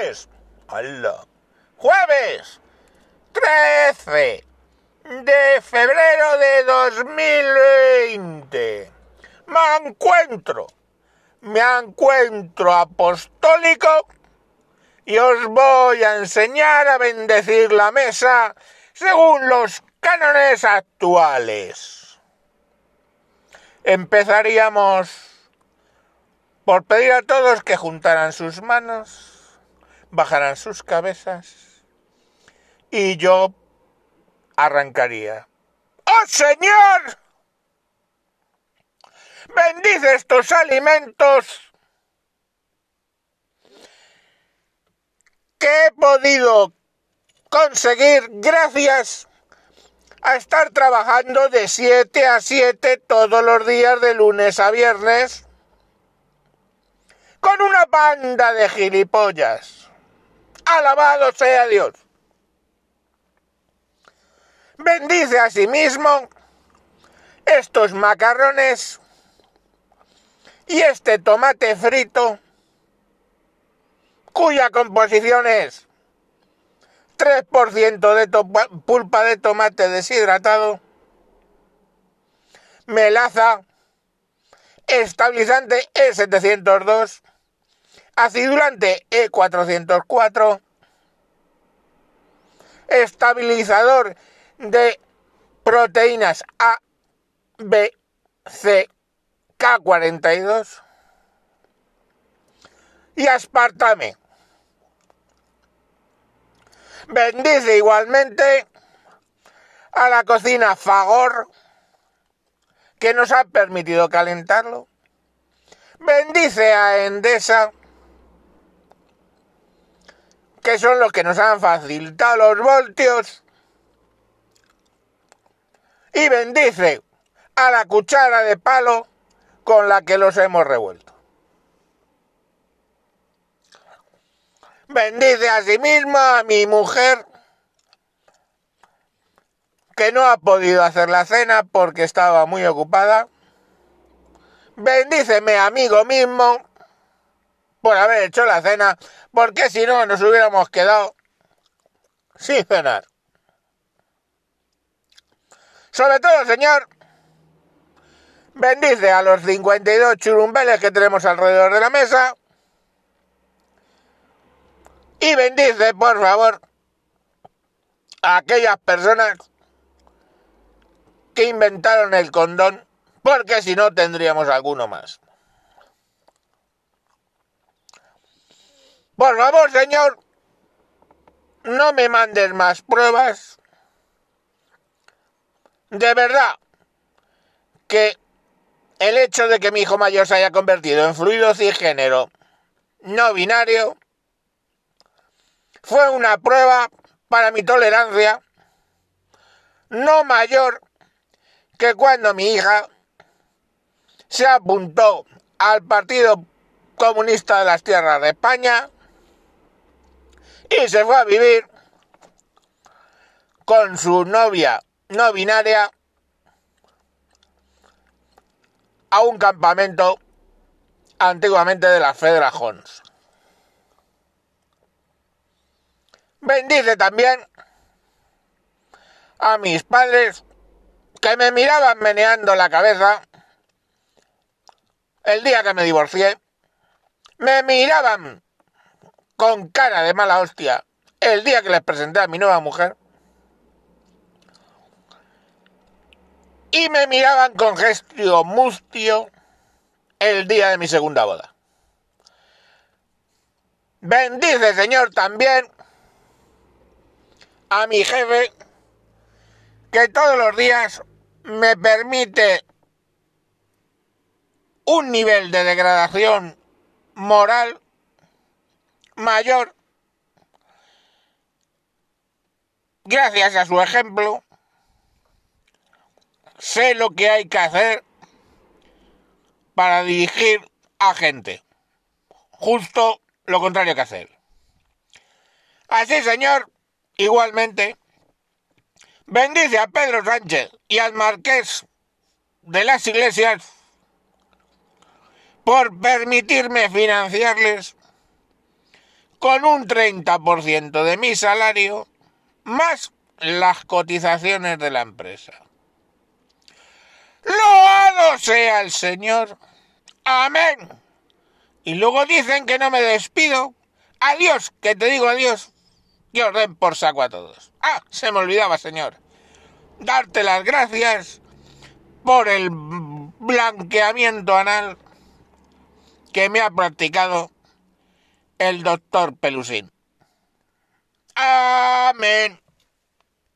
jueves, ¡Hala! jueves 13 de febrero de 2020, me encuentro, me encuentro apostólico y os voy a enseñar a bendecir la mesa según los cánones actuales. Empezaríamos por pedir a todos que juntaran sus manos, bajaran sus cabezas y yo arrancaría. ¡Oh Señor! Bendice estos alimentos que he podido conseguir gracias a estar trabajando de 7 a 7 todos los días de lunes a viernes con una banda de gilipollas. Alabado sea Dios. Bendice a sí mismo estos macarrones y este tomate frito cuya composición es 3% de pulpa de tomate deshidratado, melaza, estabilizante E702, acidulante E404, estabilizador de proteínas A, B, C, K42 y aspartame. Bendice igualmente a la cocina Fagor, que nos ha permitido calentarlo. Bendice a Endesa, que son los que nos han facilitado los voltios. Y bendice a la cuchara de palo con la que los hemos revuelto. bendice a sí misma a mi mujer que no ha podido hacer la cena porque estaba muy ocupada. Bendíceme amigo mismo por haber hecho la cena, porque si no nos hubiéramos quedado sin cenar. Sobre todo, Señor, bendice a los 52 churumbeles que tenemos alrededor de la mesa y bendice, por favor, a aquellas personas que inventaron el condón, porque si no tendríamos alguno más. Por favor, señor, no me mandes más pruebas. De verdad que el hecho de que mi hijo mayor se haya convertido en fluido cisgénero no binario fue una prueba para mi tolerancia no mayor que cuando mi hija se apuntó al Partido Comunista de las Tierras de España y se fue a vivir con su novia no binaria a un campamento antiguamente de las Federajones. Bendice también a mis padres que me miraban meneando la cabeza el día que me divorcié. Me miraban con cara de mala hostia el día que les presenté a mi nueva mujer. Y me miraban con gestio mustio el día de mi segunda boda. Bendice, Señor, también a mi jefe que todos los días me permite un nivel de degradación moral mayor. Gracias a su ejemplo sé lo que hay que hacer para dirigir a gente. Justo lo contrario que hacer. Así señor Igualmente, bendice a Pedro Sánchez y al Marqués de las Iglesias por permitirme financiarles con un 30% de mi salario más las cotizaciones de la empresa. Loado sea el Señor. Amén. Y luego dicen que no me despido. Adiós, que te digo adiós. Que os den por saco a todos. Ah, se me olvidaba, señor. Darte las gracias por el blanqueamiento anal que me ha practicado el doctor Pelusín. Amén.